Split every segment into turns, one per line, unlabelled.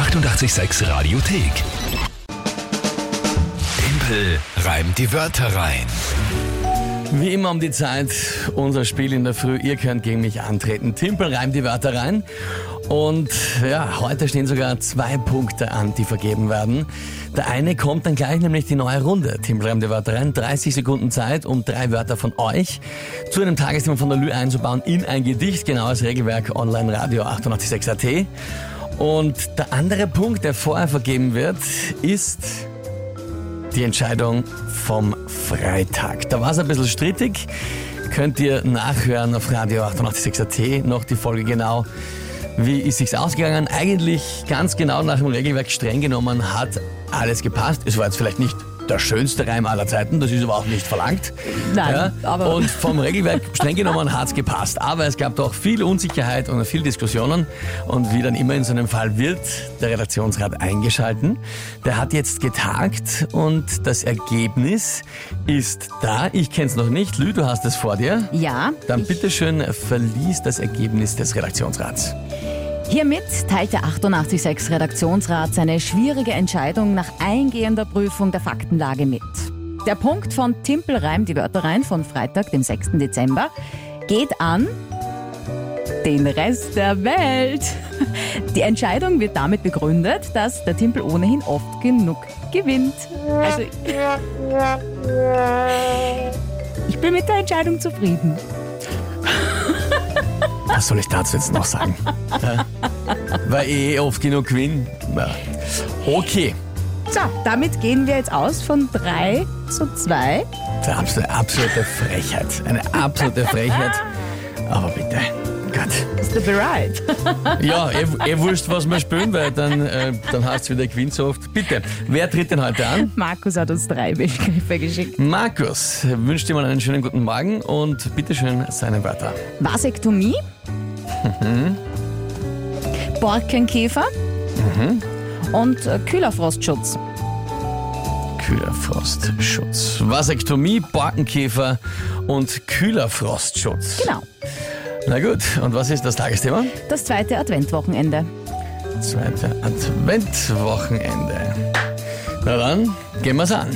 886 Radiothek. Tempel reimt die Wörter rein.
Wie immer um die Zeit, unser Spiel in der Früh. Ihr könnt gegen mich antreten. Timpel reimt die Wörter rein. Und ja, heute stehen sogar zwei Punkte an, die vergeben werden. Der eine kommt dann gleich, nämlich die neue Runde. Timpel reimt die Wörter rein. 30 Sekunden Zeit, um drei Wörter von euch zu einem Tagesthema von der Lü einzubauen in ein Gedicht. Genaues Regelwerk online Radio 886 AT. Und der andere Punkt, der vorher vergeben wird, ist die Entscheidung vom Freitag. Da war es ein bisschen strittig. Könnt ihr nachhören auf Radio 886 AT noch die Folge genau. Wie ist sich's ausgegangen? Eigentlich ganz genau nach dem Regelwerk streng genommen hat alles gepasst. Es war jetzt vielleicht nicht der schönste Reim aller Zeiten, das ist aber auch nicht verlangt.
Nein, aber-
Und vom Regelwerk streng genommen hat's gepasst. Aber es gab doch viel Unsicherheit und viel Diskussionen. Und wie dann immer in so einem Fall wird der Redaktionsrat eingeschalten. Der hat jetzt getagt und das Ergebnis ist da. Ich kenn's noch nicht. Lü, du hast es vor dir.
Ja,
Dann bitteschön verlies das Ergebnis des Redaktionsrats.
Hiermit teilt der 886 Redaktionsrat seine schwierige Entscheidung nach eingehender Prüfung der Faktenlage mit. Der Punkt von Timpel reimt die Wörter rein von Freitag, dem 6. Dezember, geht an den Rest der Welt. Die Entscheidung wird damit begründet, dass der Timpel ohnehin oft genug gewinnt. Also ich bin mit der Entscheidung zufrieden.
Was soll ich dazu jetzt noch sagen? Weil ich eh oft genug gewinne. Ja. Okay.
So, damit gehen wir jetzt aus von 3 zu 2.
Das ist eine absolute, absolute Frechheit. Eine absolute Frechheit. Aber bitte. Gott.
Ist du bereit?
Ja, eh, eh wurscht, was wir spielen, weil dann, äh, dann heißt es wieder gewinnt so oft. Bitte, wer tritt denn heute an?
Markus hat uns drei Begriffe geschickt.
Markus wünscht dir mal einen schönen guten Morgen und bitteschön seine Wörter.
Vasektomie. Borkenkäfer. Und äh, Kühlerfrostschutz.
Kühlerfrostschutz. Vasektomie, Borkenkäfer und Kühlerfrostschutz.
Genau.
Na gut, und was ist das Tagesthema?
Das zweite Adventwochenende.
Zweite Adventwochenende. Na dann, gehen wir's an.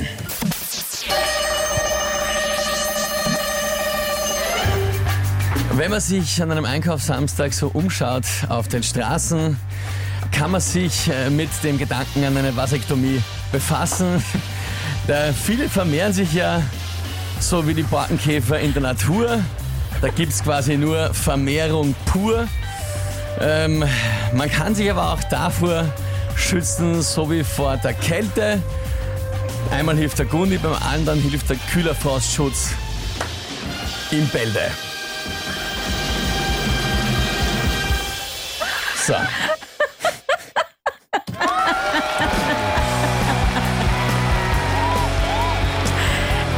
Wenn man sich an einem Einkaufssamstag so umschaut auf den Straßen, kann man sich äh, mit dem Gedanken an eine Vasektomie befassen. Da viele vermehren sich ja so wie die Borkenkäfer in der Natur. Da gibt's quasi nur Vermehrung pur. Ähm, man kann sich aber auch davor schützen, so wie vor der Kälte. Einmal hilft der Gundi, beim anderen hilft der Kühlerfrostschutz im Bälde. So.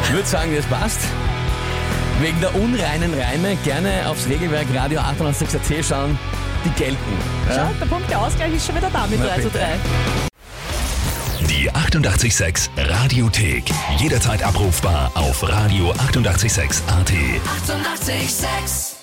Ich würde sagen, das passt. Wegen der unreinen Reime gerne aufs Regelwerk Radio 886 AT schauen. Die gelten.
Schau,
Ja?
der Punkt der Ausgleich ist schon wieder da mit
Na
3 zu
bitte.
3.
Die 886 Radiothek. Jederzeit abrufbar auf radio886.at. 886!
886